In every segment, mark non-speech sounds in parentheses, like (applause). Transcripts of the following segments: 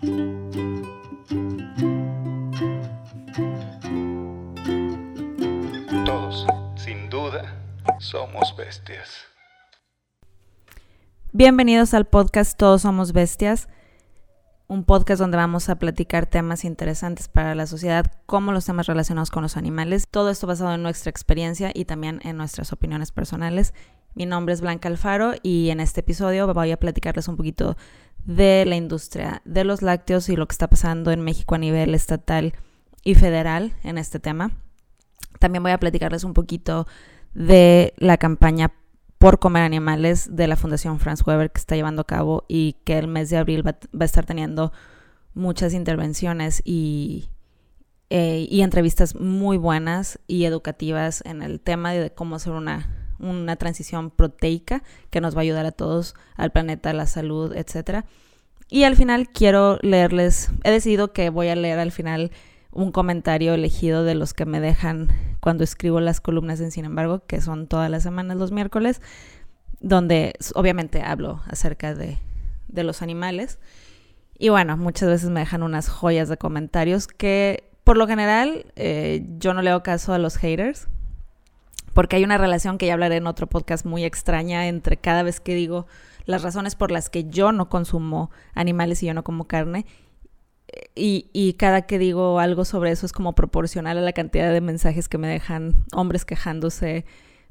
Todos, sin duda, somos bestias. Bienvenidos al podcast Todos Somos Bestias, un podcast donde vamos a platicar temas interesantes para la sociedad, como los temas relacionados con los animales. Todo esto basado en nuestra experiencia y también en nuestras opiniones personales. Mi nombre es Blanca Alfaro y en este episodio voy a platicarles un poquito de la industria de los lácteos y lo que está pasando en México a nivel estatal y federal en este tema. También voy a platicarles un poquito de la campaña por comer animales de la Fundación Franz Weber que está llevando a cabo y que el mes de abril va, a estar teniendo muchas intervenciones y, eh, y, entrevistas muy buenas y educativas en el tema de cómo hacer una, una transición proteica que nos va a ayudar a todos, al planeta, a la salud, etc. Y al final quiero leerles, he decidido que voy a leer al final un comentario elegido de los que me dejan cuando escribo las columnas en Sin embargo, que son todas las semanas los miércoles, donde obviamente hablo acerca de, de los animales. Y bueno, muchas veces me dejan unas joyas de comentarios que por lo general eh, yo no le hago caso a los haters, porque hay una relación que ya hablaré en otro podcast muy extraña entre cada vez que digo las razones por las que yo no consumo animales y yo no como carne y, cada que digo algo sobre eso es como proporcional a la cantidad de mensajes que me dejan hombres quejándose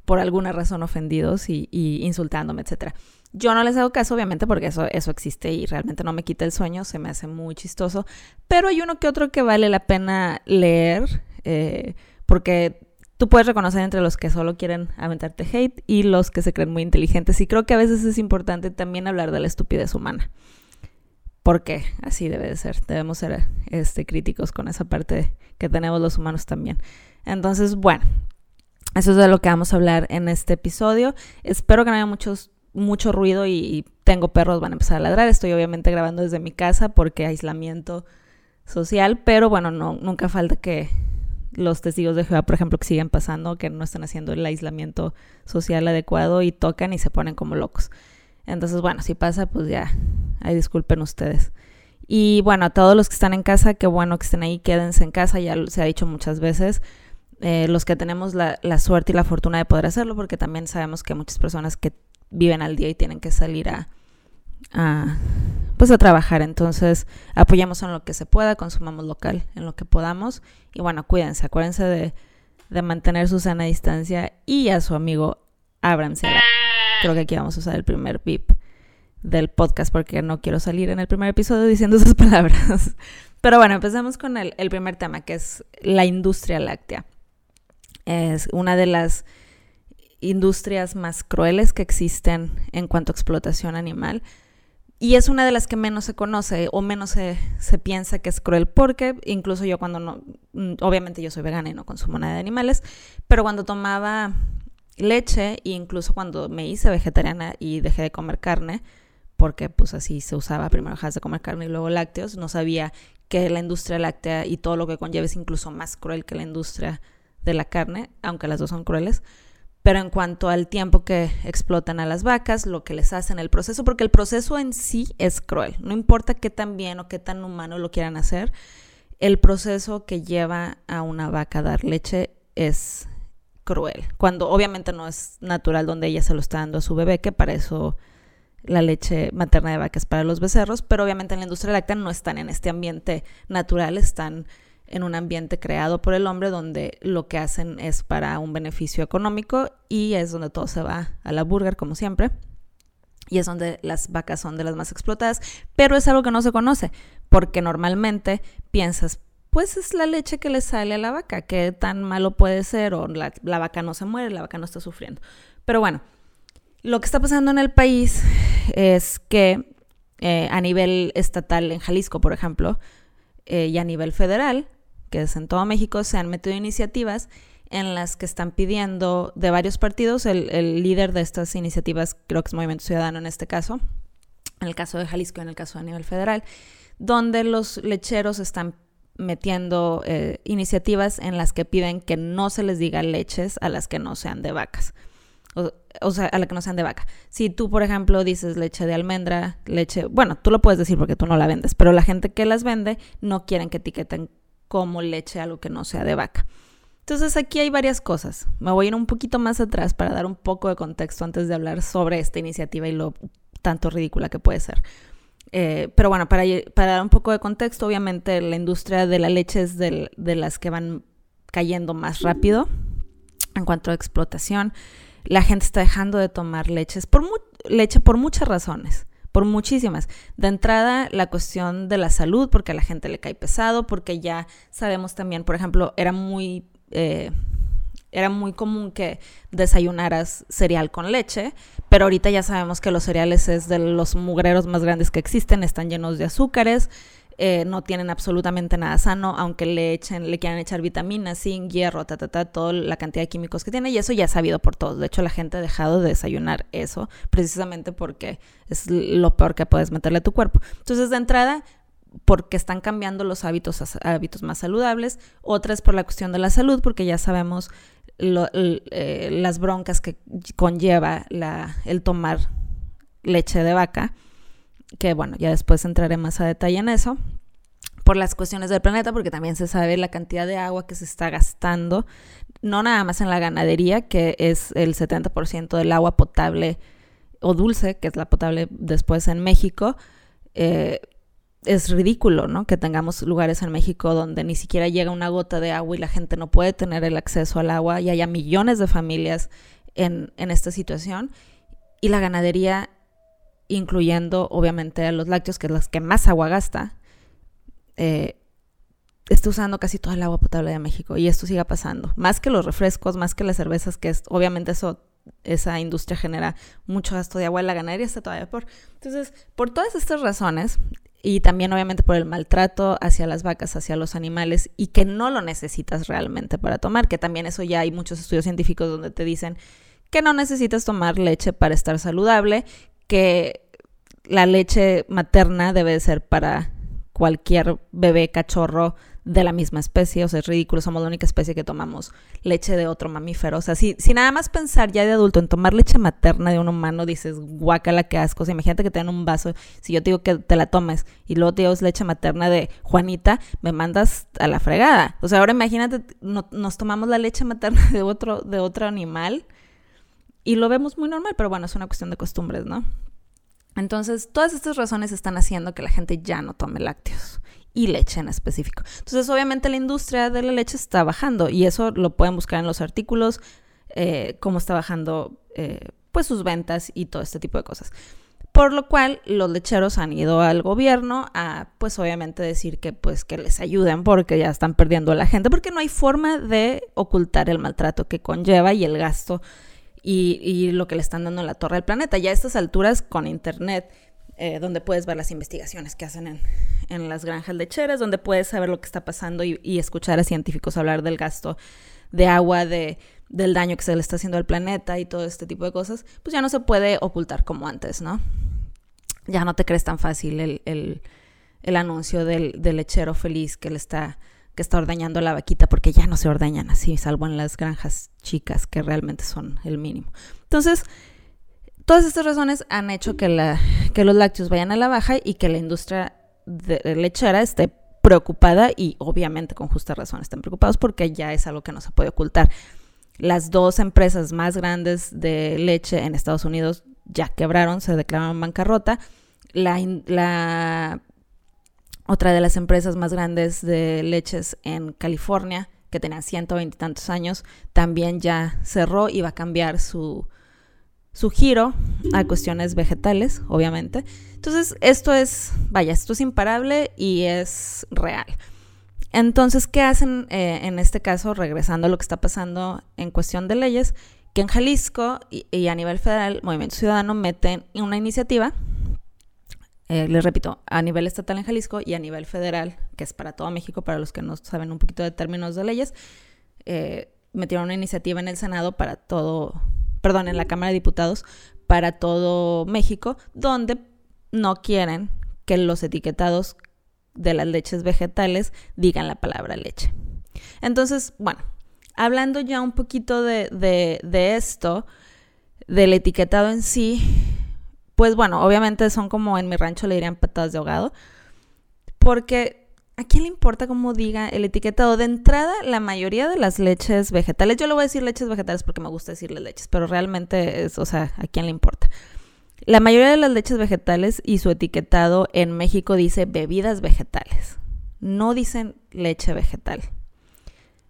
por alguna razón ofendidos y, insultándome, etcétera. Yo no les hago caso, obviamente, porque eso, eso existe y realmente no me quita el sueño, se me hace muy chistoso. Pero hay uno que otro que vale la pena leer, eh, porque tú puedes reconocer entre los que solo quieren aventarte hate y los que se creen muy inteligentes. Y creo que a veces es importante también hablar de la estupidez humana porque así debe de ser. Debemos ser este, críticos con esa parte que tenemos los humanos también. Entonces, bueno, eso es de lo que vamos a hablar en este episodio. Espero que no haya muchos, mucho ruido y, tengo perros, van a empezar a ladrar. Estoy obviamente grabando desde mi casa porque aislamiento social, pero bueno, no, nunca falta que los testigos de Jehová, por ejemplo, que siguen pasando, que no están haciendo el aislamiento social adecuado y tocan y se ponen como locos. Entonces, bueno, si pasa, pues ya, ahí disculpen ustedes. Y bueno, a todos los que están en casa, qué bueno que estén ahí, quédense en casa, ya se ha dicho muchas veces. Eh, los que tenemos la, suerte y la fortuna de poder hacerlo, porque también sabemos que muchas personas que viven al día y tienen que salir a, a pues a trabajar. Entonces, apoyamos en lo que se pueda, consumamos local en lo que podamos. Y bueno, cuídense, acuérdense de, de mantener su sana distancia y a su amigo ábranse. Creo que aquí vamos a usar el primer beep del podcast porque no quiero salir en el primer episodio diciendo esas (laughs) palabras. Pero bueno, empezamos con el, el primer tema, que es la industria láctea. Es una de las industrias más crueles que existen en cuanto a explotación animal. Y es una de las que menos se conoce o menos se, se, piensa que es cruel, porque incluso yo cuando no, obviamente yo soy vegana y no consumo nada de animales, pero cuando tomaba leche e incluso cuando me hice vegetariana y dejé de comer carne, porque pues así se usaba, primero dejas de comer carne y luego lácteos, no sabía que la industria láctea y todo lo que conlleva es incluso más cruel que la industria de la carne, aunque las dos son crueles. Pero en cuanto al tiempo que explotan a las vacas, lo que les hacen el proceso, porque el proceso en sí es cruel, no importa qué tan bien o qué tan humano lo quieran hacer, el proceso que lleva a una vaca a dar leche es cruel, cuando obviamente no es natural donde ella se lo está dando a su bebé, que para eso la leche materna de vaca es para los becerros, pero obviamente en la industria láctea no están en este ambiente natural, están en un ambiente creado por el hombre donde lo que hacen es para un beneficio económico y es donde todo se va a la burger como siempre. Y es donde las vacas son de las más explotadas, pero es algo que no se conoce, porque normalmente piensas, pues es la leche que le sale a la vaca, qué tan malo puede ser, o la, vaca no se muere, la vaca no está sufriendo. Pero bueno, lo que está pasando en el país es que eh, a nivel estatal, en Jalisco, por ejemplo, eh, y a nivel federal, que es en todo México, se han metido iniciativas en las que están pidiendo de varios partidos, el, líder de estas iniciativas creo que es Movimiento Ciudadano en este caso, en el caso de Jalisco en el caso a nivel federal, donde los lecheros están metiendo eh, iniciativas en las que piden que no se les diga leches a las que no sean de vacas. o sea, a la que no sean de vaca. Si tú, por ejemplo, dices leche de almendra, leche, bueno, tú lo puedes decir porque tú no la vendes, pero la gente que las vende no quieren que etiqueten como leche algo que no sea de vaca. Entonces aquí hay varias cosas. Me voy a ir un poquito más atrás para dar un poco de contexto antes de hablar sobre esta iniciativa y lo tanto ridícula que puede ser. Eh, pero bueno, para, dar un poco de contexto, obviamente la industria de la leche es de las que van cayendo más rápido en cuanto a explotación. La gente está dejando de tomar leches por leche por muchas razones, por muchísimas. De entrada, la cuestión de la salud, porque a la gente le cae pesado, porque ya sabemos también, por ejemplo, era muy... Eh, era muy común que desayunaras cereal con leche, pero ahorita ya sabemos que los cereales es de los mugreros más grandes que existen, están llenos de azúcares, eh, no tienen absolutamente nada sano, aunque le echen, le quieran echar vitaminas, zinc, hierro, ta, ta, ta, toda la cantidad de químicos que tiene, y eso ya es sabido por todos. De hecho, la gente ha dejado de desayunar eso, precisamente porque es lo peor que puedes meterle a tu cuerpo. Entonces, de entrada, porque están cambiando los hábitos hábitos más saludables, otra es por la cuestión de la salud, porque ya sabemos eh, las broncas que conlleva el tomar leche de vaca que bueno, ya después entraré más a detalle en eso, por las cuestiones del planeta, porque también se sabe la cantidad de agua que se está gastando, no nada más en la ganadería, que es el 70% del agua potable o dulce, que es la potable después en México. Eh, es ridículo, ¿no? Que tengamos lugares en México donde ni siquiera llega una gota de agua y la gente no puede tener el acceso al agua y haya millones de familias en, en esta situación. Y la ganadería incluyendo obviamente los lácteos, que es las que más agua gasta, eh, está usando casi toda el agua potable de México y esto siga pasando. Más que los refrescos, más que las cervezas, que es, obviamente eso, esa industria genera mucho gasto de agua, la ganadería está todavía por. Entonces, por todas estas razones, y también obviamente por el maltrato hacia las vacas, hacia los animales, y que no lo necesitas realmente para tomar, que también eso ya hay muchos estudios científicos donde te dicen que no necesitas tomar leche para estar saludable, que la leche materna debe ser para cualquier bebé cachorro de la misma especie, o sea, es ridículo, somos la única especie que tomamos leche de otro mamífero. O sea, si, si nada más pensar ya de adulto en tomar leche materna de un humano, dices, guácala, qué asco. O sea, imagínate que te dan un vaso, si yo te digo que te la tomes y luego te digo leche materna de Juanita, me mandas a la fregada. O sea, ahora imagínate, nos tomamos la leche materna (laughs) de otro, de otro animal y lo vemos muy normal, pero bueno, es una cuestión de costumbres, ¿no? Entonces, todas estas razones están haciendo que la gente ya no tome lácteos y leche en específico. Entonces, obviamente la industria de la leche está bajando y eso lo pueden buscar en los artículos, eh, cómo está bajando eh, pues sus ventas y todo este tipo de cosas. Por lo cual los lecheros han ido al gobierno a pues obviamente decir que pues que les ayuden porque ya están perdiendo a la gente, porque no hay forma de ocultar el maltrato que conlleva y el gasto y, lo que le están dando en la torre del planeta. Ya a estas alturas con internet, eh, donde puedes ver las investigaciones que hacen en, las granjas lecheras, donde puedes saber lo que está pasando y, escuchar a científicos hablar del gasto de agua, de, del daño que se le está haciendo al planeta y todo este tipo de cosas, pues ya no se puede ocultar como antes, ¿no? Ya no te crees tan fácil el, anuncio del, del, lechero feliz que le está que está ordeñando la vaquita porque ya no se ordeñan así, salvo en las granjas chicas que realmente son el mínimo. Entonces, todas estas razones han hecho que, los lácteos vayan a la baja y que la industria lechera esté preocupada y obviamente con justa razón están preocupados porque ya es algo que no se puede ocultar. Las dos empresas más grandes de leche en Estados Unidos ya quebraron, se declararon bancarrota. La otra de las empresas más grandes de leches en California, que tenía 120 y tantos años, también ya cerró y va a cambiar su, su giro a cuestiones vegetales, obviamente. Entonces, esto es, vaya, esto es imparable y es real. Entonces, ¿qué hacen eh, en este caso, regresando a lo que está pasando en cuestión de leyes? Que en Jalisco y, y a nivel federal, Movimiento Ciudadano meten una iniciativa eh, les repito, a nivel estatal en Jalisco y a nivel federal, que es para todo México, para los que no saben un poquito de términos de leyes, eh, metieron una iniciativa en el Senado para todo, perdón, en la Cámara de Diputados para todo México, donde no quieren que los etiquetados de las leches vegetales digan la palabra leche. Entonces, bueno, hablando ya un poquito de, de, de esto, del etiquetado en sí, pues bueno, obviamente son como en mi rancho le dirían patadas de ahogado, porque ¿a quién le importa cómo diga el etiquetado? De entrada, la mayoría de las leches vegetales, yo le voy a decir leches vegetales porque me gusta decirle leches, pero realmente es, o sea, ¿a quién le importa? La mayoría de las leches vegetales y su etiquetado en México dice bebidas vegetales. No dicen leche vegetal.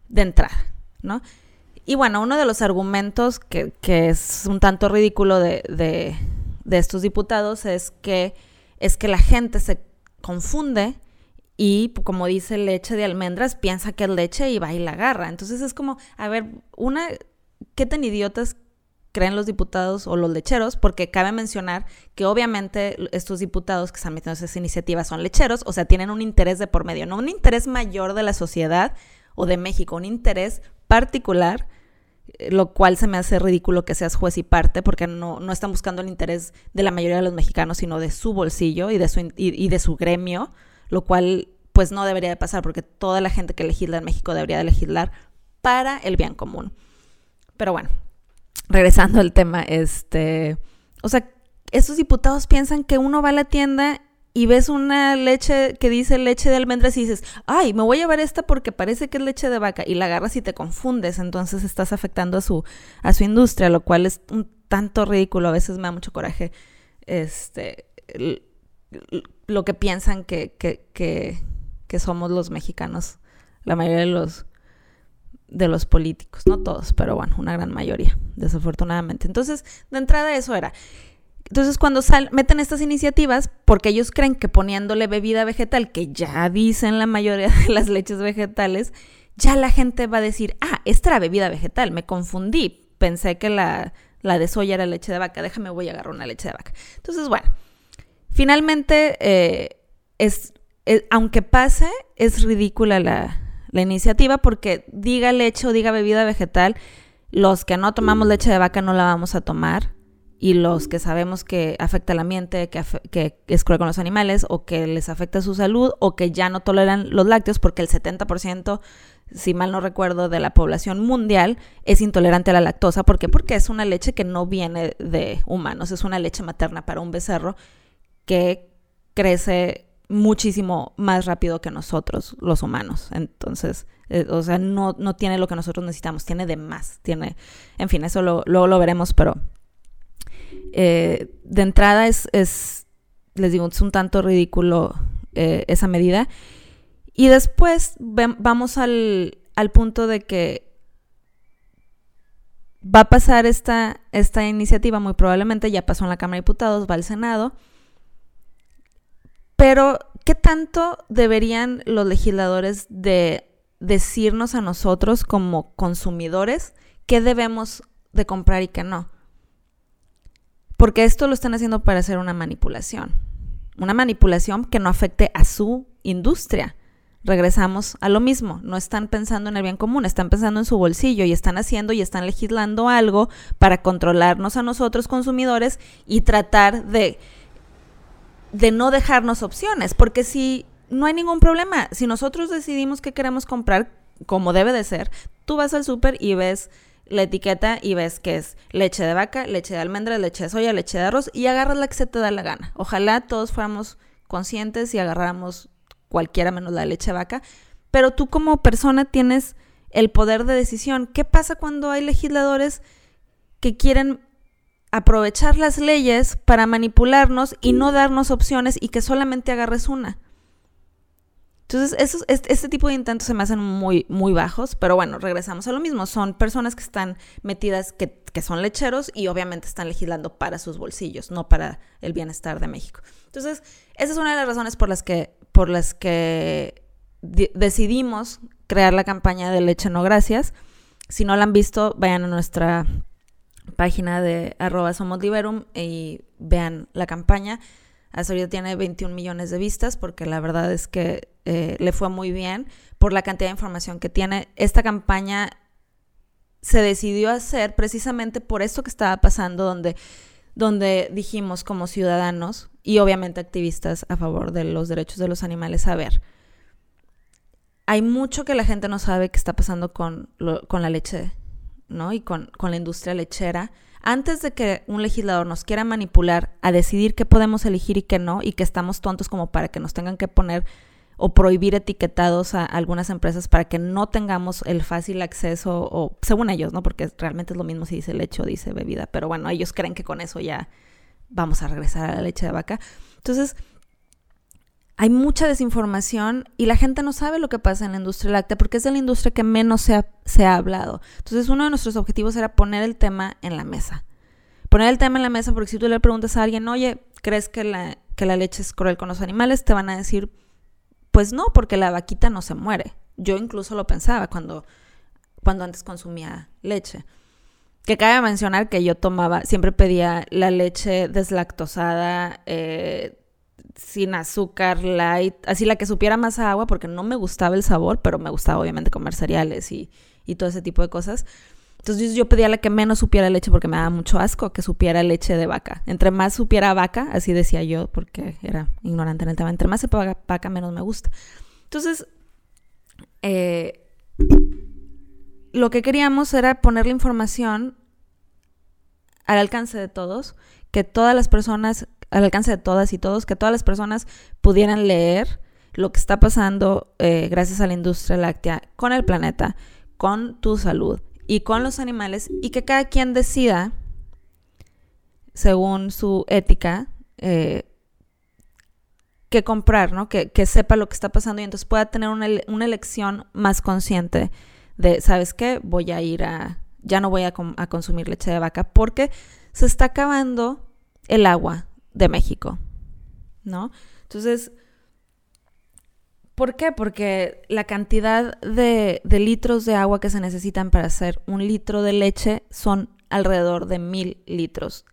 De entrada, ¿no? Y bueno, uno de los argumentos que, es un tanto ridículo de, estos diputados es que, es que la gente se confunde y, como dice leche de almendras, piensa que es leche y va y la agarra. Entonces es como, a ver, una, ¿qué tan idiotas creen los diputados o los lecheros? Porque cabe mencionar que obviamente estos diputados que están metiendo esas iniciativas son lecheros, o sea, tienen un interés de por medio, no un interés mayor de la sociedad o de México, un interés particular lo cual se me hace ridículo que seas juez y parte, porque no, no están buscando el interés de la mayoría de los mexicanos, sino de su bolsillo y de su, y, de su gremio, lo cual pues no debería de pasar, porque toda la gente que legisla en México debería de legislar para el bien común. Pero bueno, regresando al tema, este, o sea, estos diputados piensan que uno va a la tienda y ves una leche que dice leche de almendras y dices, ay, me voy a llevar esta porque parece que es leche de vaca y la agarras y te confundes, entonces estás afectando a su, a su industria, lo cual es un tanto ridículo, a veces me da mucho coraje este, lo que piensan que, que, que, somos los mexicanos, la mayoría de los de los políticos, no todos, pero bueno, una gran mayoría, desafortunadamente. Entonces, de entrada eso era. Entonces, cuando meten estas iniciativas, porque ellos creen que poniéndole bebida vegetal, que ya dicen la mayoría de las leches vegetales, ya la gente va a decir, ah, esta era bebida vegetal, me confundí, pensé que la, la de soya era leche de vaca, déjame voy a agarrar una leche de vaca. Entonces, bueno, finalmente, eh, es, aunque pase, es ridícula la, la iniciativa porque diga leche o diga bebida vegetal, los que no tomamos leche de vaca no la vamos a tomar y los que sabemos que afecta al ambiente, que, que, es cruel con los animales o que les afecta su salud o que ya no toleran los lácteos porque el 70%, si mal no recuerdo, de la población mundial es intolerante a la lactosa. ¿Por qué? Porque es una leche que no viene de humanos, es una leche materna para un becerro que crece muchísimo más rápido que nosotros, los humanos. Entonces, eh, o sea, no, no tiene lo que nosotros necesitamos, tiene de más, tiene, en fin, eso luego lo veremos, pero eh, de entrada es, les digo, es un tanto ridículo eh, esa medida. Y después vamos al, punto de que va a pasar esta, esta iniciativa, muy probablemente ya pasó en la Cámara de Diputados, va al Senado. Pero, ¿qué tanto deberían los legisladores de decirnos a nosotros como consumidores qué debemos de comprar y qué no? Porque esto lo están haciendo para hacer una manipulación. Una manipulación que no afecte a su industria. Regresamos a lo mismo, no están pensando en el bien común, están pensando en su bolsillo y están haciendo y están legislando algo para controlarnos a nosotros consumidores y tratar de, de no dejarnos opciones, porque si no hay ningún problema, si nosotros decidimos que queremos comprar como debe de ser, tú vas al súper y ves la etiqueta y ves que es leche de vaca, leche de almendra, leche de soya, leche de arroz y agarras la que se te da la gana. Ojalá todos fuéramos conscientes y agarráramos cualquiera menos la leche de vaca, pero tú como persona tienes el poder de decisión. ¿Qué pasa cuando hay legisladores que quieren aprovechar las leyes para manipularnos y no darnos opciones y que solamente agarres una? Entonces, esos, este, tipo de intentos se me hacen muy, muy bajos, pero bueno, regresamos a lo mismo. Son personas que están metidas, que, que son lecheros y obviamente están legislando para sus bolsillos, no para el bienestar de México. Entonces, esa es una de las razones por las que, por las que decidimos crear la campaña de Leche No Gracias. Si no la han visto, vayan a nuestra página de arroba somos liberum y vean la campaña. Hasta ahorita tiene 21 millones de vistas porque la verdad es que eh, le fue muy bien por la cantidad de información que tiene. Esta campaña se decidió hacer precisamente por esto que estaba pasando, donde, donde dijimos como ciudadanos y obviamente activistas a favor de los derechos de los animales, a ver, hay mucho que la gente no sabe que está pasando con, con la leche, ¿no? Y con, con la industria lechera. Antes de que un legislador nos quiera manipular a decidir qué podemos elegir y qué no, y que estamos tontos como para que nos tengan que poner o prohibir etiquetados a algunas empresas para que no tengamos el fácil acceso, o según ellos, ¿no? Porque realmente es lo mismo si dice leche o dice bebida, pero bueno, ellos creen que con eso ya vamos a regresar a la leche de vaca. Entonces, hay mucha desinformación y la gente no sabe lo que pasa en la industria láctea porque es de la industria que menos se ha, se ha hablado. Entonces, uno de nuestros objetivos era poner el tema en la mesa. Poner el tema en la mesa porque si tú le preguntas a alguien, oye, ¿crees que la, que la leche es cruel con los animales? Te van a decir, pues no, porque la vaquita no se muere. Yo incluso lo pensaba cuando, cuando antes consumía leche. Que cabe mencionar que yo tomaba, siempre pedía la leche deslactosada, eh, sin azúcar, light, así la que supiera más agua, porque no me gustaba el sabor, pero me gustaba obviamente comer cereales y, y todo ese tipo de cosas. Entonces yo pedía la que menos supiera leche porque me daba mucho asco que supiera leche de vaca. Entre más supiera vaca, así decía yo porque era ignorante en el tema, entre más sepa vaca menos me gusta. Entonces, eh, lo que queríamos era poner la información al alcance de todos, que todas las personas, al alcance de todas y todos, que todas las personas pudieran leer lo que está pasando eh, gracias a la industria láctea con el planeta, con tu salud y con los animales y que cada quien decida, según su ética, eh, qué comprar, ¿no? Que, sepa lo que está pasando y entonces pueda tener una, elección más consciente de, ¿sabes qué? Voy a ir a, ya no voy a, a consumir leche de vaca porque se está acabando el agua de México, ¿no? Entonces, ¿Por qué? Porque la cantidad de, litros de agua que se necesitan para hacer un litro de leche son alrededor de mil litros.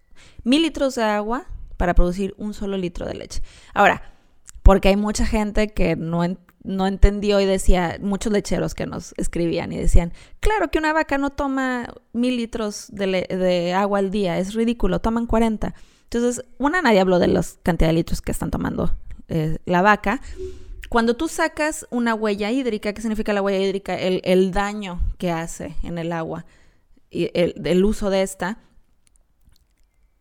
Mil litros de agua para producir un solo litro de leche. Ahora, porque hay mucha gente que no, no entendió y decía, muchos lecheros que nos escribían y decían, claro que una vaca no toma mil litros de, agua al día, es ridículo, toman 40. Entonces, una, nadie habló de la cantidad de litros que están tomando eh, la vaca. Cuando tú sacas una huella hídrica, ¿qué significa la huella hídrica? El, daño que hace en el agua y el, uso de esta,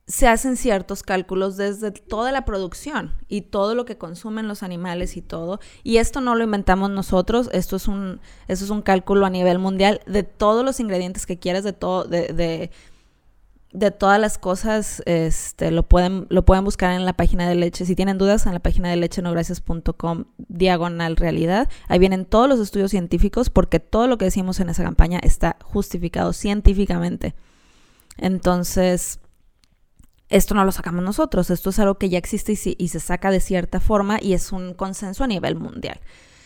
se hacen ciertos cálculos desde toda la producción y todo lo que consumen los animales y todo. Y esto no lo inventamos nosotros, esto es un, esto es un cálculo a nivel mundial de todos los ingredientes que quieras, de todo, de de todas las cosas, este, lo pueden, lo pueden buscar en la página de leche. Si tienen dudas, en la página de lechenogracias.com diagonal realidad. Ahí vienen todos los estudios científicos porque todo lo que decimos en esa campaña está justificado científicamente. Entonces, esto no lo sacamos nosotros, esto es algo que ya existe y, y se saca de cierta forma y es un consenso a nivel mundial.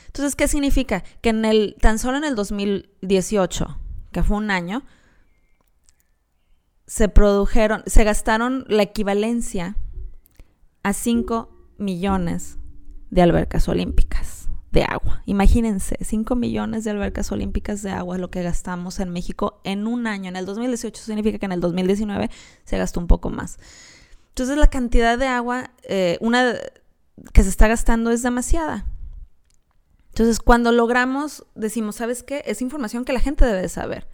Entonces, ¿qué significa? Que en el, tan solo en el 2018, que fue un año, se produjeron, se gastaron la equivalencia a 5 millones de albercas olímpicas de agua. Imagínense, 5 millones de albercas olímpicas de agua es lo que gastamos en México en un año. En el 2018 significa que en el 2019 se gastó un poco más. Entonces la cantidad de agua, eh, una que se está gastando es demasiada. Entonces cuando logramos, decimos, ¿sabes qué? Es información que la gente debe saber.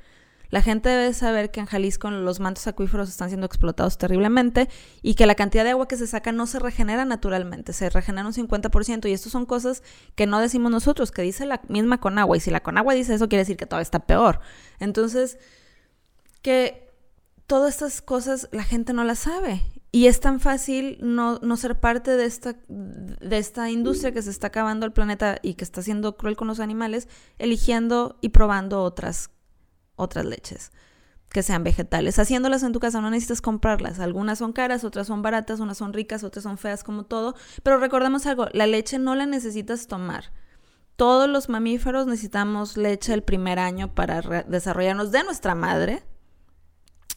La gente debe saber que en Jalisco los mantos acuíferos están siendo explotados terriblemente y que la cantidad de agua que se saca no se regenera naturalmente, se regenera un 50% y esto son cosas que no decimos nosotros, que dice la misma Conagua. Y si la Conagua dice eso quiere decir que todo está peor. Entonces, que todas estas cosas la gente no las sabe. Y es tan fácil no, no, ser parte de esta, de esta industria que se está acabando el planeta y que está siendo cruel con los animales, eligiendo y probando otras otras leches que sean vegetales. Haciéndolas en tu casa no necesitas comprarlas. Algunas son caras, otras son baratas, unas son ricas, otras son feas como todo. Pero recordemos algo, la leche no la necesitas tomar. Todos los mamíferos necesitamos leche el primer año para desarrollarnos de nuestra madre.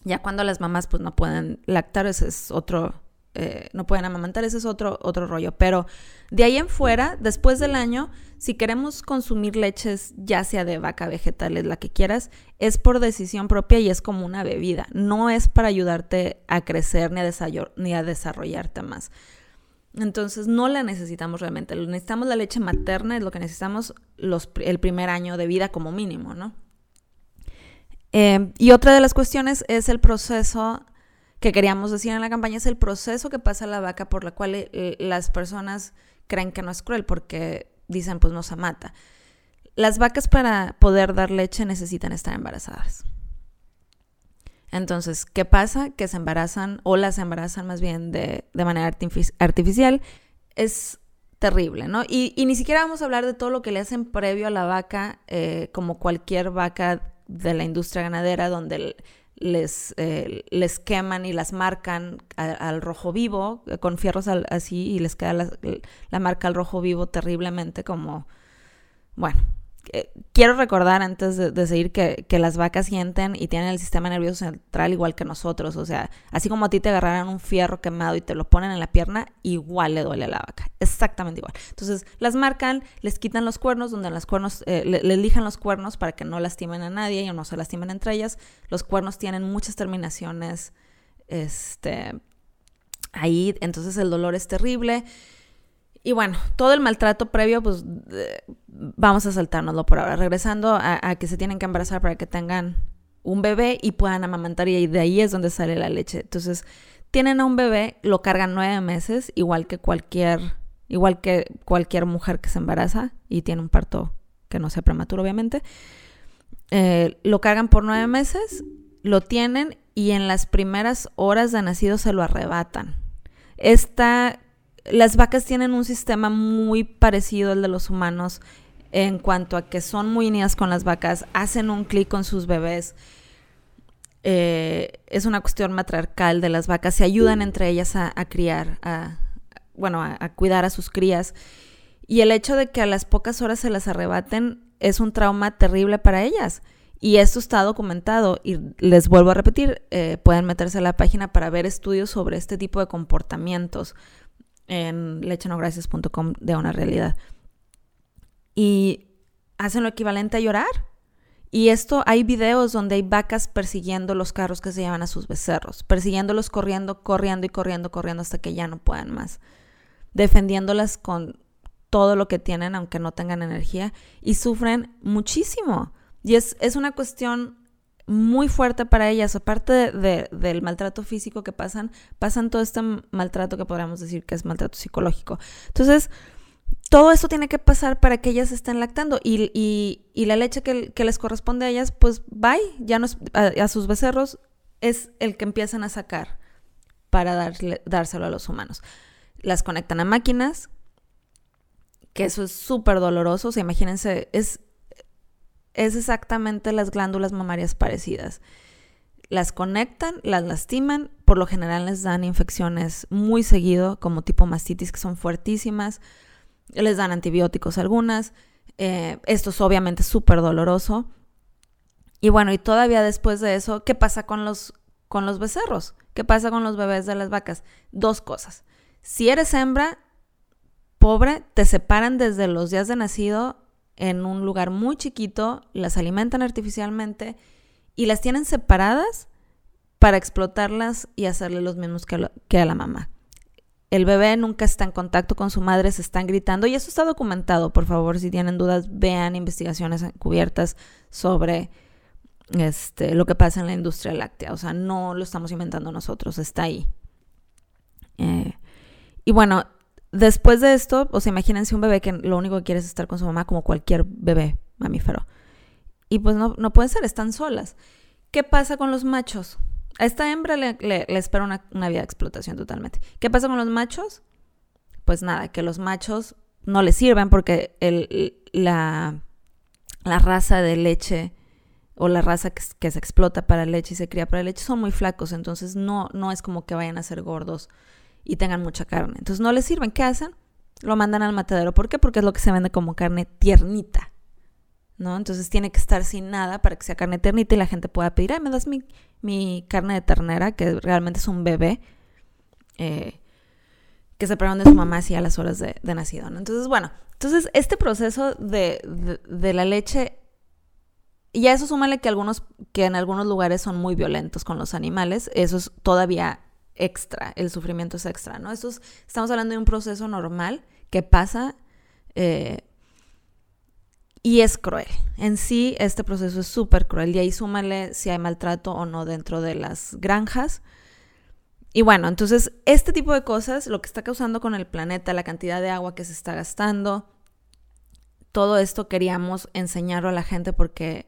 Ya cuando las mamás pues no pueden lactar, ese es otro, eh, no pueden amamantar, ese es otro, otro rollo. Pero de ahí en fuera, después del año, si queremos consumir leches, ya sea de vaca, vegetales, la que quieras, es por decisión propia y es como una bebida. No es para ayudarte a crecer ni a, ni a desarrollarte más. Entonces no la necesitamos realmente. Necesitamos la leche materna, es lo que necesitamos los, el primer año de vida como mínimo, ¿no? Eh, y otra de las cuestiones es el proceso que queríamos decir en la campaña es el proceso que pasa la vaca por la cual eh, las personas creen que no es cruel porque dicen pues no se mata. Las vacas para poder dar leche necesitan estar embarazadas. Entonces, ¿qué pasa? Que se embarazan o las embarazan más bien de, manera artificial. Es terrible, ¿no? Y, ni siquiera vamos a hablar de todo lo que le hacen previo a la vaca, eh, como cualquier vaca de la industria ganadera, donde les, eh, les queman y las marcan al rojo vivo, con fierros así, y les queda la marca al rojo vivo terriblemente, como, bueno, eh, quiero recordar antes de, seguir que, las vacas sienten y tienen el sistema nervioso central igual que nosotros. O sea, así como a ti te agarraran un fierro quemado y te lo ponen en la pierna, igual le duele a la vaca. Exactamente igual. Entonces, las marcan, les quitan los cuernos, donde los cuernos, eh, le, elijan los cuernos para que no lastimen a nadie y no se lastimen entre ellas. Los cuernos tienen muchas terminaciones, este, ahí, entonces el dolor es terrible. Y bueno, todo el maltrato previo, pues vamos a saltárnoslo por ahora. Regresando a, que se tienen que embarazar para que tengan un bebé y puedan amamantar y de ahí es donde sale la leche. Entonces, tienen a un bebé, lo cargan nueve meses, igual que cualquier, igual que cualquier mujer que se embaraza y tiene un parto que no sea prematuro, obviamente. Eh, lo cargan por nueve meses, lo tienen y en las primeras horas de nacido se lo arrebatan. Esta las vacas tienen un sistema muy parecido al de los humanos en cuanto a que son muy unidas con las vacas, hacen un clic con sus bebés. Eh, es una cuestión matriarcal de las vacas, se ayudan entre ellas a, criar, a, bueno, a, cuidar a sus crías. Y el hecho de que a las pocas horas se las arrebaten es un trauma terrible para ellas. Y esto está documentado y les vuelvo a repetir, eh, pueden meterse a la página para ver estudios sobre este tipo de comportamientos en lechenogracias.com de una realidad. Y hacen lo equivalente a llorar. Y esto, hay videos donde hay vacas persiguiendo los carros que se llevan a sus becerros, persiguiéndolos corriendo, corriendo y corriendo, corriendo hasta que ya no puedan más, defendiéndolas con todo lo que tienen, aunque no tengan energía, y sufren muchísimo. Y es, es una cuestión muy fuerte para ellas, aparte del maltrato físico que pasan, pasan todo este maltrato que podríamos decir que es maltrato psicológico. Entonces, todo esto tiene que pasar para que ellas estén lactando y, la leche que, les corresponde a ellas, pues bye, ya no a, sus becerros es el que empiezan a sacar para dárselo a los humanos. Las conectan a máquinas, que eso es súper doloroso, o sea, imagínense, es es exactamente las glándulas mamarias parecidas. Las conectan, las lastiman, por lo general les dan infecciones muy seguido, como tipo mastitis, que son fuertísimas. Les dan antibióticos algunas. Eh, esto es obviamente súper doloroso. Y bueno, y todavía después de eso, ¿qué pasa con los, con los becerros? ¿Qué pasa con los bebés de las vacas? Dos cosas. Si eres hembra, pobre, te separan desde los días de nacido en un lugar muy chiquito, las alimentan artificialmente y las tienen separadas para explotarlas y hacerle los mismos que, a la mamá. El bebé nunca está en contacto con su madre, se están gritando y eso está documentado. Por favor, si tienen dudas, vean investigaciones cubiertas sobre este, lo que pasa en la industria láctea. O sea, no lo estamos inventando nosotros, está ahí. Eh, y bueno, Después de esto, o sea, imagínense un bebé que lo único que quiere es estar con su mamá como cualquier bebé mamífero. Y pues no, no pueden ser, están solas. ¿Qué pasa con los machos? A esta hembra le, espera una, vida de explotación totalmente. ¿Qué pasa con los machos? Pues nada, que los machos no les sirven porque el, la, la raza de leche o la raza que, que, se explota para leche y se cría para leche son muy flacos, entonces no, no es como que vayan a ser gordos y tengan mucha carne. Entonces no les sirven. ¿Qué hacen? Lo mandan al matadero. ¿Por qué? Porque es lo que se vende como carne tiernita. ¿No? Entonces tiene que estar sin nada para que sea carne tiernita y la gente pueda pedir, ay, me das mi, mi carne de ternera, que realmente es un bebé, eh, que se prueban de su mamá así a las horas de, nacido. Entonces, bueno, entonces este proceso de, de, de la leche y a eso súmale que algunos, que en algunos lugares son muy violentos con los animales, eso es todavía extra, el sufrimiento es extra, ¿no? Esto estamos hablando de un proceso normal que pasa eh, y es cruel. En sí, este proceso es súper cruel y ahí súmale si hay maltrato o no dentro de las granjas. y bueno, entonces este tipo de cosas, lo que está causando con el planeta, la cantidad de agua que se está gastando, todo esto queríamos enseñarlo a la gente porque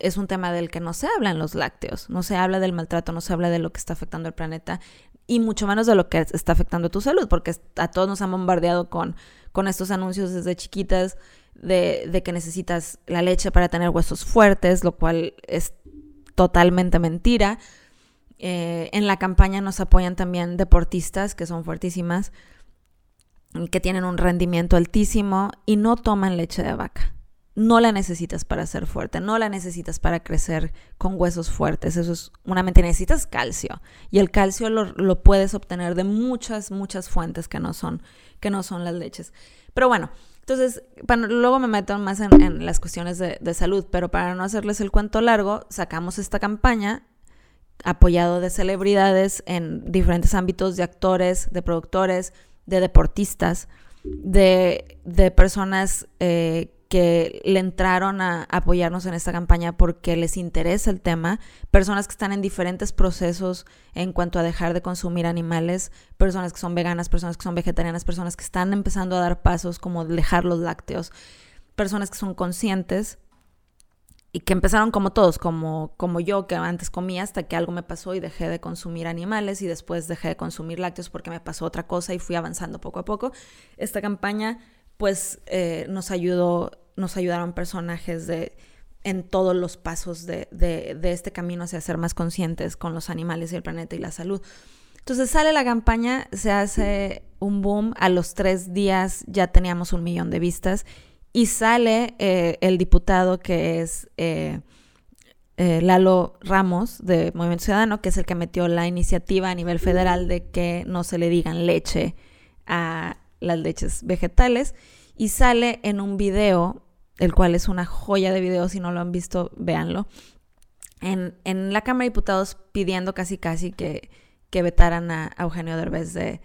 es un tema del que no se habla en los lácteos, no se habla del maltrato, no se habla de lo que está afectando al planeta y mucho menos de lo que está afectando tu salud, porque a todos nos han bombardeado con, con estos anuncios desde chiquitas de, de que necesitas la leche para tener huesos fuertes, lo cual es totalmente mentira. Eh, en la campaña nos apoyan también deportistas que son fuertísimas, que tienen un rendimiento altísimo y no toman leche de vaca. No la necesitas para ser fuerte, no la necesitas para crecer con huesos fuertes. Eso es una mentira. Necesitas calcio. Y el calcio lo, puedes obtener de muchas, muchas fuentes que no son, que no son las leches. Pero bueno, entonces, luego me meto más en, las cuestiones de, de, salud, pero para no hacerles el cuento largo, sacamos esta campaña apoyado de celebridades en diferentes ámbitos, de actores, de productores, de deportistas, de, de personas eh, que le entraron a apoyarnos en esta campaña porque les interesa el tema, personas que están en diferentes procesos en cuanto a dejar de consumir animales, personas que son veganas, personas que son vegetarianas, personas que están empezando a dar pasos como dejar los lácteos, personas que son conscientes y que empezaron como todos, como, como yo, que antes comía hasta que algo me pasó y dejé de consumir animales y después dejé de consumir lácteos porque me pasó otra cosa y fui avanzando poco a poco. Esta campaña, pues, eh, nos ayudó, nos ayudaron personajes de en todos los pasos de, de, este camino hacia ser más conscientes con los animales y el planeta y la salud. Entonces sale la campaña, se hace un boom, a los tres días ya teníamos un millón de vistas y sale eh, el diputado que es eh, eh, Lalo Ramos de Movimiento Ciudadano, que es el que metió la iniciativa a nivel federal de que no se le digan leche a las leches vegetales. Y sale en un video, el cual es una joya de video, si no lo han visto, véanlo, en, en la Cámara de Diputados pidiendo casi casi que, que vetaran a, Eugenio Derbez de,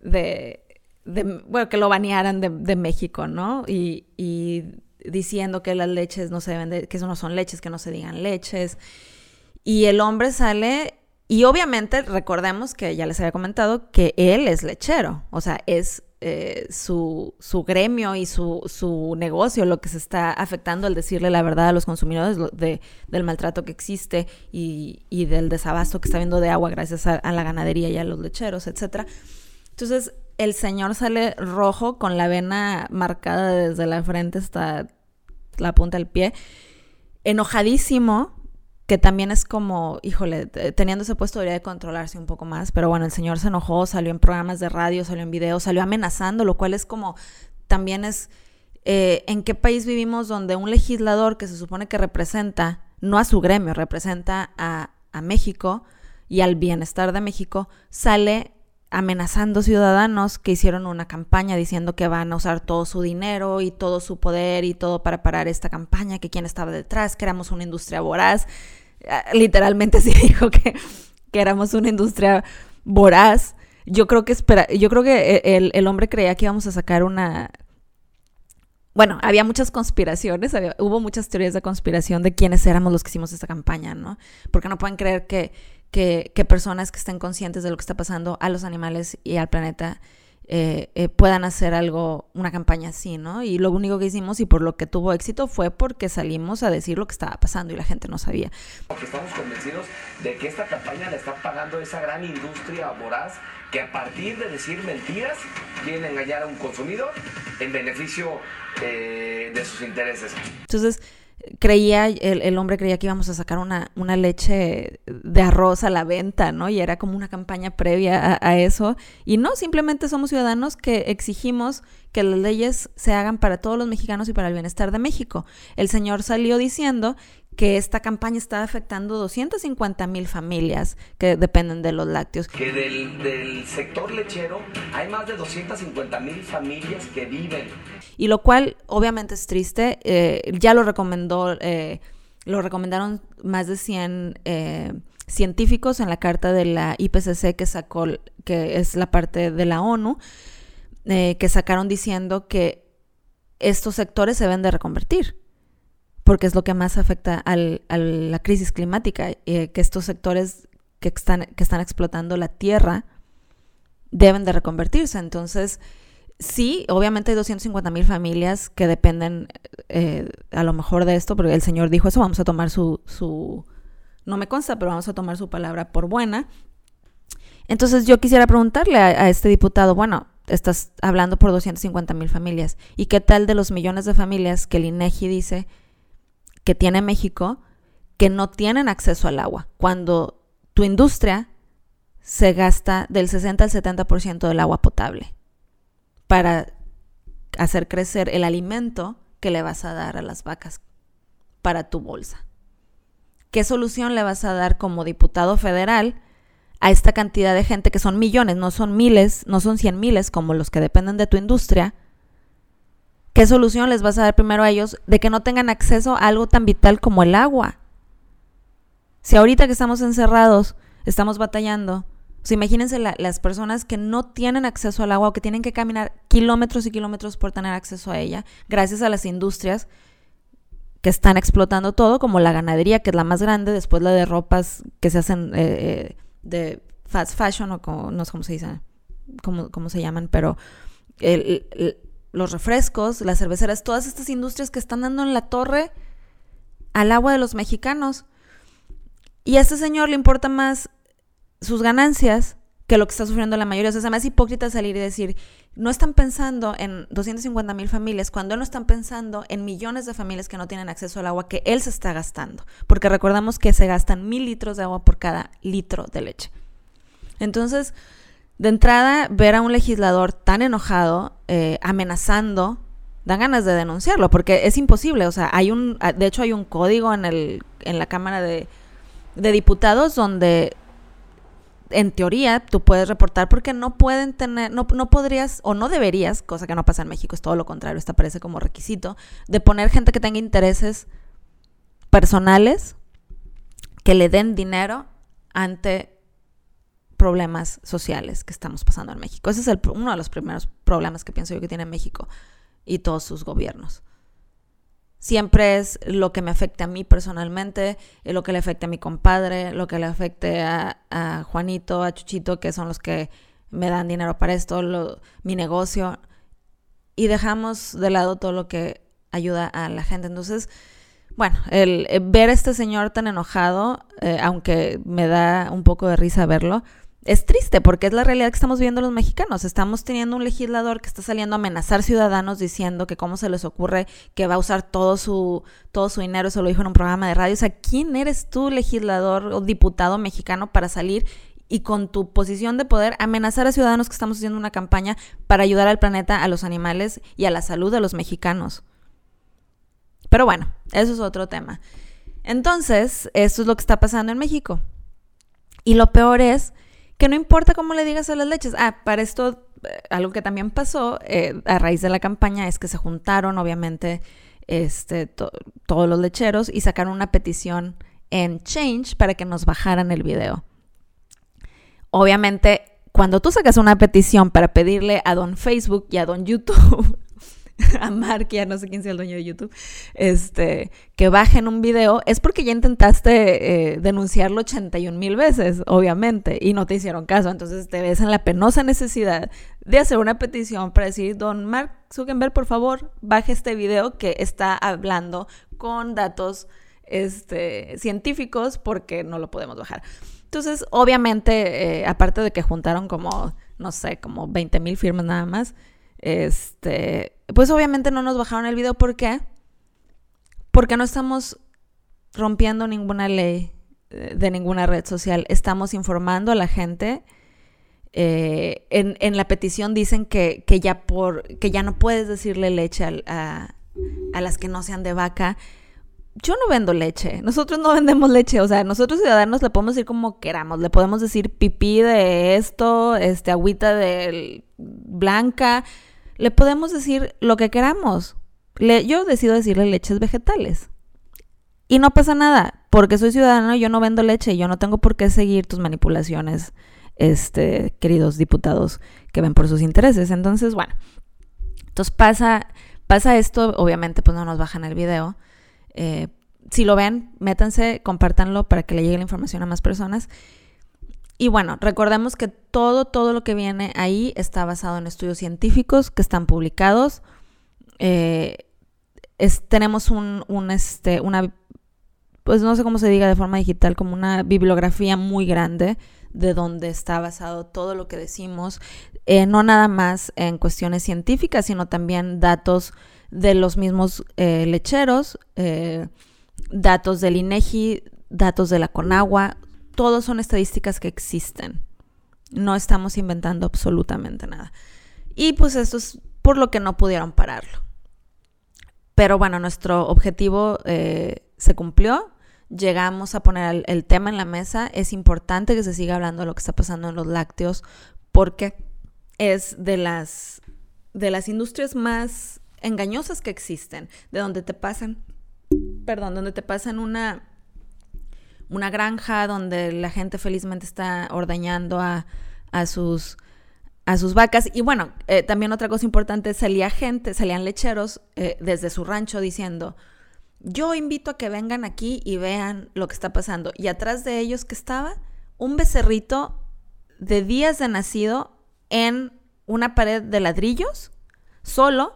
de bueno, que lo banearan de, México, ¿no? Y, diciendo que las leches no se deben de, que eso no son leches, que no se digan leches. Y el hombre sale, y obviamente recordemos que ya les había comentado que él es lechero, o sea, es eh, su, su, gremio y su, su, negocio lo que se está afectando al decirle la verdad a los consumidores de, del maltrato que existe y, y, del desabasto que está habiendo de agua gracias a, a la ganadería y a los lecheros, etcétera. Entonces, el señor sale rojo con la vena marcada desde la frente hasta la punta del pie, enojadísimo, que también es como, híjole, teniendo ese puesto debería de controlarse un poco más, pero bueno, el señor se enojó, salió en programas de radio, salió en videos, salió amenazando, lo cual es como, también es, eh, ¿en qué país vivimos donde un legislador que se supone que representa, no a su gremio, representa a, a México y al bienestar de México, sale amenazando ciudadanos que hicieron una campaña diciendo que van a usar todo su dinero y todo su poder y todo para parar esta campaña, que quién estaba detrás, que éramos una industria voraz. Ah, literalmente (laughs) sí dijo que, que éramos una industria voraz. Yo creo que espera, yo creo que e, el, el hombre creía que íbamos a sacar una bueno, había muchas conspiraciones, hubo muchas teorías de conspiración de quiénes éramos los que hicimos esta campaña, ¿no? Porque no pueden creer que que, personas que estén conscientes de lo que está pasando a los animales y al planeta eh, eh, puedan hacer algo, una campaña así, ¿no? Y lo único que hicimos y por lo que tuvo éxito fue porque salimos a decir lo que estaba pasando y la gente no sabía. Porque estamos convencidos de que esta campaña la está pagando esa gran industria voraz que a partir de decir mentiras viene a engañar a un consumidor en beneficio eh, de sus intereses. Entonces, creía, el, hombre creía que íbamos a sacar una, una, leche de arroz a la venta, ¿no? Y era como una campaña previa a, eso. Y no, simplemente somos ciudadanos que exigimos que las leyes se hagan para todos los mexicanos y para el bienestar de México. El señor salió diciendo que esta campaña está afectando 250 mil familias que dependen de los lácteos. Que del, sector lechero hay más de 250 mil familias que viven. Y lo cual obviamente es triste. Eh, ya lo recomendó, eh, lo recomendaron más de 100 eh, científicos en la carta de la IPCC que sacó, que es la parte de la ONU, que sacaron diciendo que estos sectores se deben de reconvertir porque es lo que más afecta al, a la crisis climática, eh, que estos sectores que están, explotando la tierra deben de reconvertirse. Entonces, sí, obviamente hay 250 mil familias que dependen eh, a lo mejor de esto, porque el Señor dijo eso, vamos a tomar su, no me consta, pero vamos a tomar su palabra por buena. Entonces yo quisiera preguntarle a, este diputado, bueno, estás hablando por 250 mil familias, ¿y qué tal de los millones de familias que el INEGI dice que tiene México que no tienen acceso al agua? Cuando tu industria se gasta del 60 al 70% del agua potable para hacer crecer el alimento que le vas a dar a las vacas para tu bolsa. ¿Qué solución le vas a dar como diputado federal a esta cantidad de gente que son millones, no son miles, no son cien miles como los que dependen de tu industria? ¿Qué solución les vas a dar primero a ellos de que no tengan acceso a algo tan vital como el agua? Si ahorita que estamos encerrados, estamos batallando, o imagínense las personas que no tienen acceso al agua o que tienen que caminar kilómetros y kilómetros por tener acceso a ella, gracias a las industrias que están explotando todo, como la ganadería, que es la más grande, después la de ropas que se hacen eh, eh, de fast fashion o no sé cómo se dice, cómo, se llaman, pero los refrescos, las cerveceras, todas estas industrias que están dando en la torre al agua de los mexicanos. Y a este señor le importa más sus ganancias que lo que está sufriendo la mayoría. O sea, es más hipócrita salir y decir, no están pensando en 250 mil familias cuando no están pensando en millones de familias que no tienen acceso al agua que él se está gastando. Porque recordamos que se gastan mil litros de agua por cada litro de leche. Entonces, de entrada, ver a un legislador tan enojado, eh, amenazando, dan ganas de denunciarlo, porque es imposible. O sea, hay un, de hecho hay un código en, el, en la Cámara de, de Diputados donde en teoría tú puedes reportar porque no pueden tener, no, no podrías o no deberías, cosa que no pasa en México, es todo lo contrario, esta parece como requisito, de poner gente que tenga intereses personales que le den dinero ante problemas sociales que estamos pasando en México. Ese es uno de los primeros problemas que pienso yo que tiene México y todos sus gobiernos siempre es lo que me afecte a mí personalmente, eh, lo que le afecte a mi compadre, lo que le afecte a, Juanito, a Chuchito, que son los que me dan dinero para esto, mi negocio, y dejamos de lado todo lo que ayuda a la gente. Entonces, bueno, el, ver a este señor tan enojado, eh, aunque me da un poco de risa verlo, es triste porque es la realidad que estamos viendo los mexicanos. Estamos teniendo un legislador que está saliendo a amenazar ciudadanos diciendo que cómo se les ocurre que va a usar todo su, todo su dinero, eso lo dijo en un programa de radio. O sea, ¿quién eres tú, legislador o diputado mexicano, para salir y con tu posición de poder amenazar a ciudadanos que estamos haciendo una campaña para ayudar al planeta, a los animales y a la salud de los mexicanos? Pero bueno, eso es otro tema. Entonces, esto es lo que está pasando en México. Y lo peor es que no importa cómo le digas a las leches. Ah, para esto, eh, algo que también pasó eh, a raíz de la campaña es que se juntaron, obviamente, este, todos los lecheros y sacaron una petición en Change para que nos bajaran el video. Obviamente, cuando tú sacas una petición para pedirle a don Facebook y a don (laughs) YouTube (laughs) a Mark, ya no sé quién sea el dueño de YouTube, este, que bajen un video, es porque ya intentaste eh, denunciarlo 81 mil veces, obviamente, y no te hicieron caso. Entonces te ves en la penosa necesidad de hacer una petición para decir, don Mark Zuckerberg, por favor, baje este video que está hablando con datos este, científicos porque no lo podemos bajar. Entonces, obviamente, eh, aparte de que juntaron como, no sé, como 20 mil firmas nada más, este, pues obviamente no nos bajaron el video. ¿Por qué? Porque no estamos rompiendo ninguna ley eh, de ninguna red social. Estamos informando a la gente. Eh, en, la petición dicen que, ya por, que ya no puedes decirle leche a, a, las que no sean de vaca. Yo no vendo leche, nosotros no vendemos leche, o sea, nosotros ciudadanos le podemos decir como queramos, le podemos decir pipí de esto, este agüita de blanca, le podemos decir lo que queramos. yo decido decirle leches vegetales. Y no pasa nada, porque soy ciudadano, yo no vendo leche, y yo no tengo por qué seguir tus manipulaciones, este, queridos diputados que ven por sus intereses. Entonces, bueno, entonces pasa, pasa esto, obviamente pues no nos bajan el video. Eh, si lo ven, métanse, compártanlo para que le llegue la información a más personas. Y bueno, recordemos que todo, todo lo que viene ahí está basado en estudios científicos que están publicados. Eh, tenemos un, un, este, una, pues no sé cómo se diga de forma digital, como una bibliografía muy grande de donde está basado todo lo que decimos, eh, no nada más en cuestiones científicas, sino también datos de los mismos eh, lecheros, datos del INEGI, datos de la Conagua, todos son estadísticas que existen. No estamos inventando absolutamente nada. Y pues esto es por lo que no pudieron pararlo. Pero bueno, nuestro objetivo eh, se cumplió. Llegamos a poner el, tema en la mesa. Es importante que se siga hablando de lo que está pasando en los lácteos porque es de las, de las industrias más engañosas que existen, de donde te pasan, perdón, donde te pasan una una granja donde la gente felizmente está ordeñando a, sus, a sus vacas. Y bueno, eh, también otra cosa importante, salía gente, salían lecheros eh, desde su rancho diciendo, yo invito a que vengan aquí y vean lo que está pasando. Y atrás de ellos que estaba un becerrito de días de nacido en una pared de ladrillos, solo.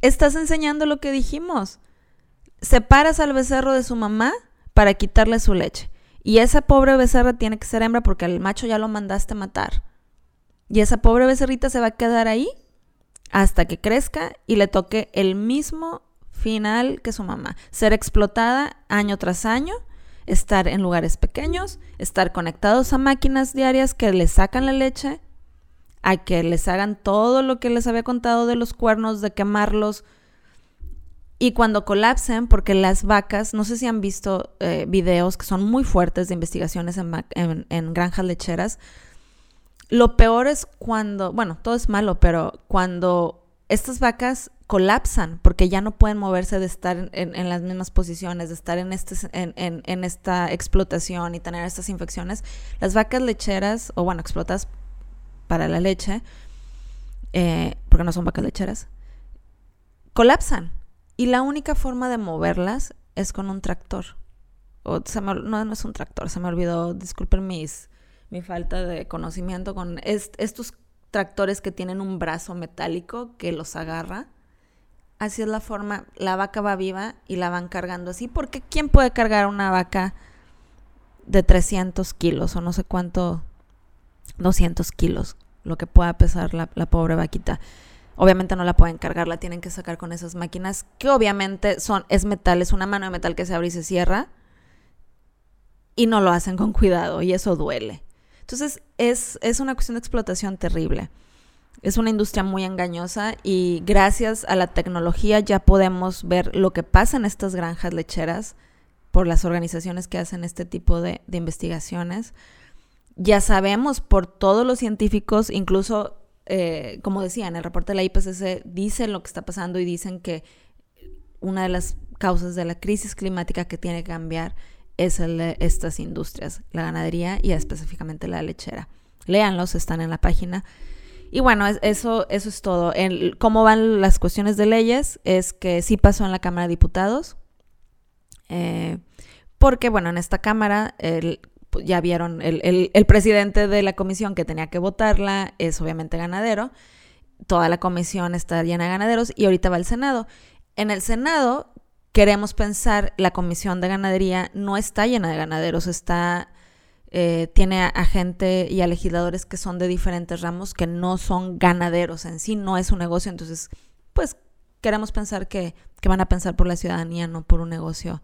Estás enseñando lo que dijimos separas al becerro de su mamá para quitarle su leche. Y esa pobre becerra tiene que ser hembra porque al macho ya lo mandaste matar. Y esa pobre becerrita se va a quedar ahí hasta que crezca y le toque el mismo final que su mamá. Ser explotada año tras año, estar en lugares pequeños, estar conectados a máquinas diarias que le sacan la leche, a que les hagan todo lo que les había contado de los cuernos, de quemarlos, y cuando colapsen, porque las vacas, no sé si han visto eh, videos que son muy fuertes de investigaciones en, granjas lecheras, lo peor es cuando, bueno, todo es malo, pero cuando estas vacas colapsan porque ya no pueden moverse de estar en, las mismas posiciones, de estar en, este, en, esta explotación y tener estas infecciones, las vacas lecheras, o bueno, explotadas para la leche, eh, porque no son vacas lecheras, colapsan y la única forma de moverlas es con un tractor. O, no, no es un tractor, se me olvidó, disculpen mis, mi falta de conocimiento con estos tractores que tienen un brazo metálico que los agarra. Así es la forma, la vaca va viva y la van cargando así, porque ¿quién puede cargar una vaca de 300 kilos o no sé cuánto, 200 kilos, lo que pueda pesar la, la pobre vaquita? Obviamente no la pueden cargar, la tienen que sacar con esas máquinas que obviamente son, es metal, es una mano de metal que se abre y se cierra y no lo hacen con cuidado y eso duele. Entonces es, es una cuestión de explotación terrible. Es una industria muy engañosa y gracias a la tecnología ya podemos ver lo que pasa en estas granjas lecheras por las organizaciones que hacen este tipo de, de investigaciones. Ya sabemos por todos los científicos, incluso eh, como decía, en el reporte de la IPCC dicen lo que está pasando y dicen que una de las causas de la crisis climática que tiene que cambiar es el de estas industrias, la ganadería y específicamente la lechera. Léanlos, están en la página. Y bueno, eso, eso es todo. ¿Cómo van las cuestiones de leyes? Es que sí pasó en la Cámara de Diputados. Eh, porque, bueno, en esta Cámara el, pues, ya vieron, el, presidente de la comisión que tenía que votarla es obviamente ganadero. Toda la comisión está llena de ganaderos y ahorita va al Senado. En el Senado queremos pensar, la comisión de ganadería no está llena de ganaderos, está... Eh, tiene a, gente y a legisladores que son de diferentes ramos, que no son ganaderos en sí, no es un negocio, entonces, pues queremos pensar que, que van a pensar por la ciudadanía, no por un negocio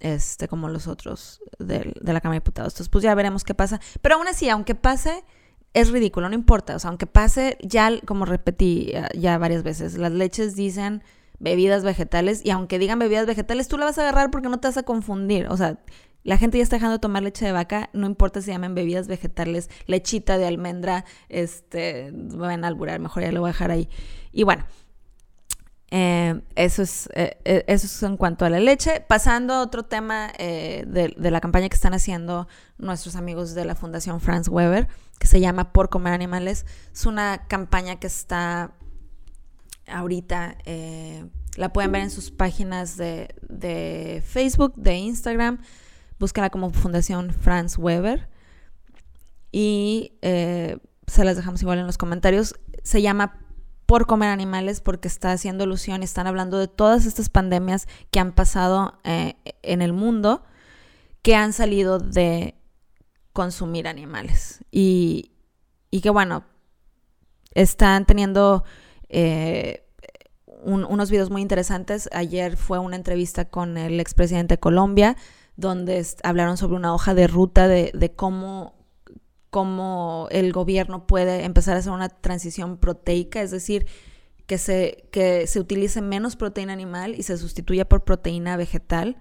este, como los otros de, la Cámara de Diputados. Entonces, pues ya veremos qué pasa. Pero aún así, aunque pase, es ridículo, no importa. O sea, aunque pase, ya, como repetí ya varias veces, las leches dicen bebidas vegetales y aunque digan bebidas vegetales, tú la vas a agarrar porque no te vas a confundir. O sea, la gente ya está dejando de tomar leche de vaca, no importa si llamen bebidas vegetales, lechita de almendra, este, me van a alburar, mejor ya lo voy a dejar ahí. Y bueno, eh, eso, es, eh, eh, eso es en cuanto a la leche. Pasando a otro tema de, la campaña que están haciendo nuestros amigos de la Fundación Franz Weber, que se llama Por Comer Animales. Es una campaña que está ahorita, la pueden ver en sus páginas de, de Facebook, de Instagram. búsquenla como Fundación Franz Weber y eh, se las dejamos igual en los comentarios. Se llama Por comer animales porque está haciendo alusión están hablando de todas estas pandemias que han pasado eh, en el mundo que han salido de consumir animales. Y, y que bueno, están teniendo eh, unos videos muy interesantes. Ayer fue una entrevista con el expresidente de Colombia, donde hablaron sobre una hoja de ruta de, de cómo cómo el gobierno puede empezar a hacer una transición proteica, es decir, que se, que se utilice menos proteína animal y se sustituya por proteína vegetal.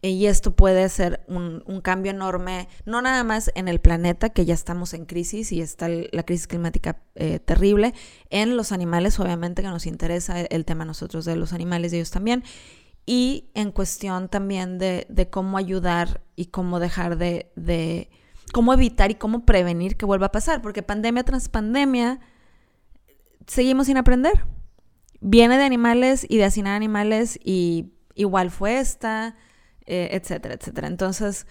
Y esto puede ser un, cambio enorme, no nada más en el planeta, que ya estamos en crisis y está la crisis climática eh, terrible, en los animales, obviamente que nos interesa el tema a nosotros de los animales y ellos también, y en cuestión también de, cómo ayudar y cómo dejar de cómo evitar y cómo prevenir que vuelva a pasar, porque pandemia tras pandemia seguimos sin aprender. Viene de animales y de hacinar animales y igual fue esta, eh, etcétera, etcétera. Entonces,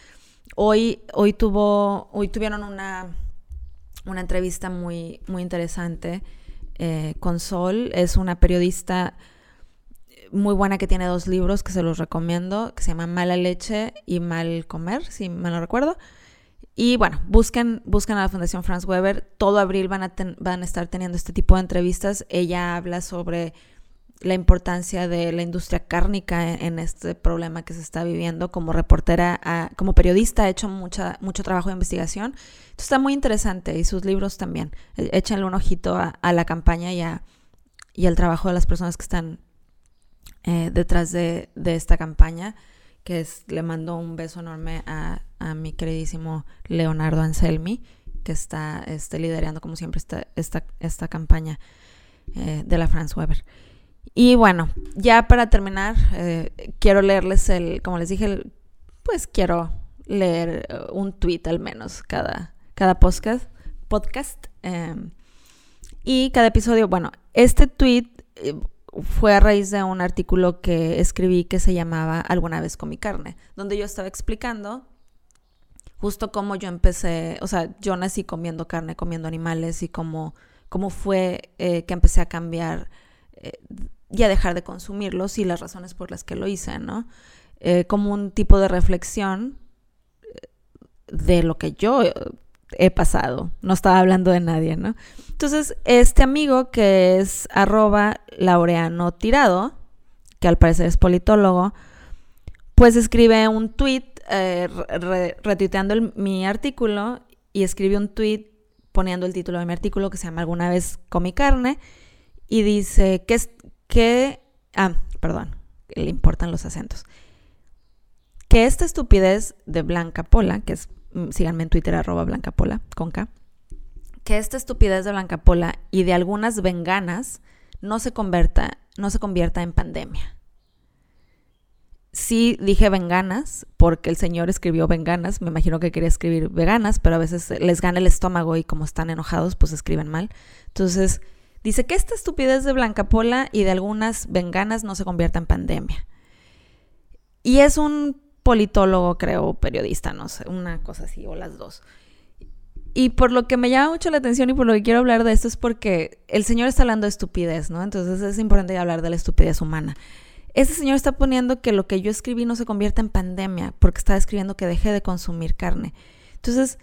hoy, hoy, tuvo, hoy tuvieron una, una entrevista muy, muy interesante eh, con Sol. Es una periodista muy buena que tiene dos libros que se los recomiendo, que se llaman Mala Leche y Mal Comer, si me lo recuerdo. Y bueno, busquen, busquen a la Fundación Franz Weber. Todo abril van a, a estar teniendo este tipo de entrevistas. Ella habla sobre la importancia de la industria cárnica en, este problema que se está viviendo. Como reportera, como periodista, ha hecho mucha, mucho trabajo de investigación. Está muy interesante y sus libros también. E, échenle un ojito a, la campaña y, y al trabajo de las personas que están eh, detrás de, de esta campaña que es, le mando un beso enorme a, mi queridísimo Leonardo Anselmi, que está este, liderando como siempre esta, esta, esta campaña eh, de la Franz Weber. Y bueno, ya para terminar, eh, quiero leerles el, como les dije, pues quiero leer eh, un tweet al menos cada, cada podcast. podcast em, y cada episodio, bueno, este tweet fue a raíz de un artículo que escribí que se llamaba Alguna vez con mi carne, donde yo estaba explicando justo cómo yo empecé, o sea, yo nací comiendo carne, comiendo animales y cómo, cómo fue eh, que empecé a cambiar eh, y a dejar de consumirlos y las razones por las que lo hice, ¿no? Eh, como un tipo de reflexión de lo que yo he pasado, no estaba hablando de nadie, ¿no? Entonces, este amigo que es arroba laureano tirado, que al parecer es politólogo, pues escribe un tweet eh, retuiteando mi artículo y escribe un tweet poniendo el título de mi artículo que se llama Alguna vez mi carne y dice que es que ah, perdón, le importan los acentos. Que esta estupidez de Blanca Pola, que es Mm, síganme en Twitter arroba blancapola, con K, que esta estupidez de Blancapola y de algunas venganas no se convierta, no se convierta en pandemia. Sí dije venganas, porque el señor escribió venganas, me imagino que quería escribir veganas, pero a veces les gana el estómago y como están enojados, pues escriben mal. Entonces, dice que esta estupidez de Blancapola y de algunas venganas no se convierta en pandemia. Y es un politólogo, creo, periodista, no sé, una cosa así, o las dos. Y por lo que me llama mucho la atención y por lo que quiero hablar de esto es porque el señor está hablando de estupidez, ¿no? Entonces es importante hablar de la estupidez humana. Ese señor está poniendo que lo que yo escribí no se convierta en pandemia, porque está escribiendo que deje de consumir carne. Entonces,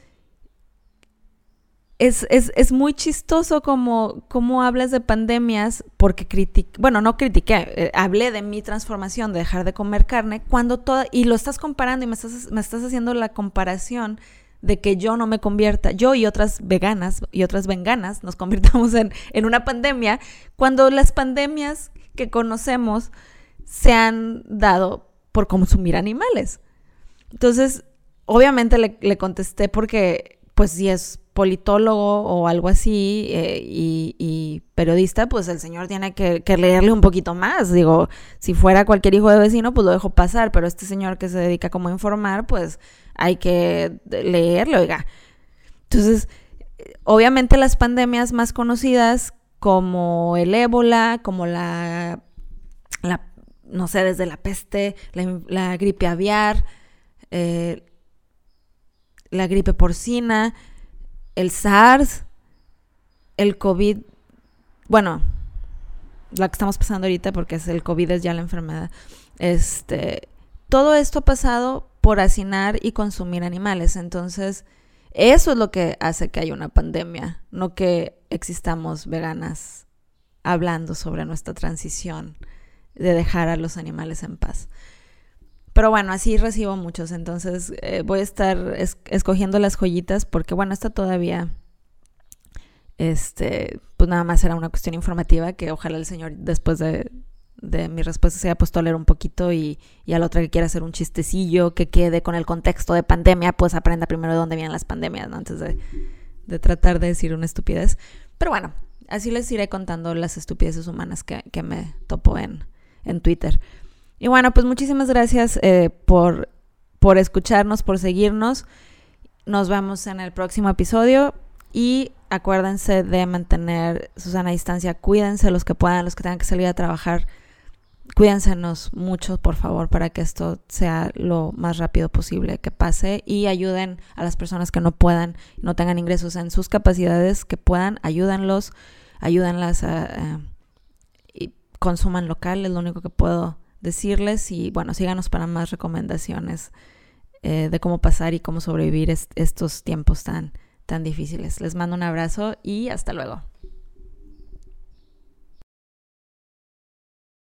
es, es, es, muy chistoso como, como hablas de pandemias porque critiqué, bueno, no critiqué, eh, hablé de mi transformación de dejar de comer carne cuando toda, y lo estás comparando y me estás, me estás haciendo la comparación de que yo no me convierta, yo y otras veganas y otras venganas nos convirtamos en, en una pandemia cuando las pandemias que conocemos se han dado por consumir animales. Entonces, obviamente le, le contesté porque, pues, si es politólogo o algo así eh, y, periodista, pues el señor tiene que, leerle un poquito más. Digo, si fuera cualquier hijo de vecino, pues lo dejo pasar, pero este señor que se dedica como a informar, pues hay que leerle, oiga. Entonces, obviamente las pandemias más conocidas como el ébola, como la no sé, desde la peste, la gripe aviar, eh, la gripe porcina, el SARS, el COVID, bueno, la que estamos pasando ahorita porque el COVID es ya la enfermedad. Este, todo esto ha pasado por hacinar y consumir animales, entonces eso es lo que hace que haya una pandemia, no que existamos veganas hablando sobre nuestra transición de dejar a los animales en paz. Pero bueno, así recibo muchos, entonces eh, voy a estar escogiendo las joyitas porque bueno, está todavía, este, pues nada más era una cuestión informativa que ojalá el señor después de, de mi respuesta se haya puesto a leer un poquito y, y a la otra que quiera hacer un chistecillo que quede con el contexto de pandemia, pues aprenda primero de dónde vienen las pandemias, ¿no? Antes de, de tratar de decir una estupidez. Pero bueno, así les iré contando las estupideces humanas que, que me topo en, en Twitter. Y bueno, pues muchísimas gracias eh, por, por escucharnos, por seguirnos. Nos vemos en el próximo episodio y acuérdense de mantener su sana distancia. Cuídense los que puedan, los que tengan que salir a trabajar. Cuídensenos mucho, por favor, para que esto sea lo más rápido posible que pase y ayuden a las personas que no puedan, no tengan ingresos en sus capacidades, que puedan, ayúdenlos, ayúdenlas a, y consuman local, es lo único que puedo decirles y bueno, síganos para más recomendaciones eh, de cómo pasar y cómo sobrevivir estos tiempos tan, tan difíciles. Les mando un abrazo y hasta luego.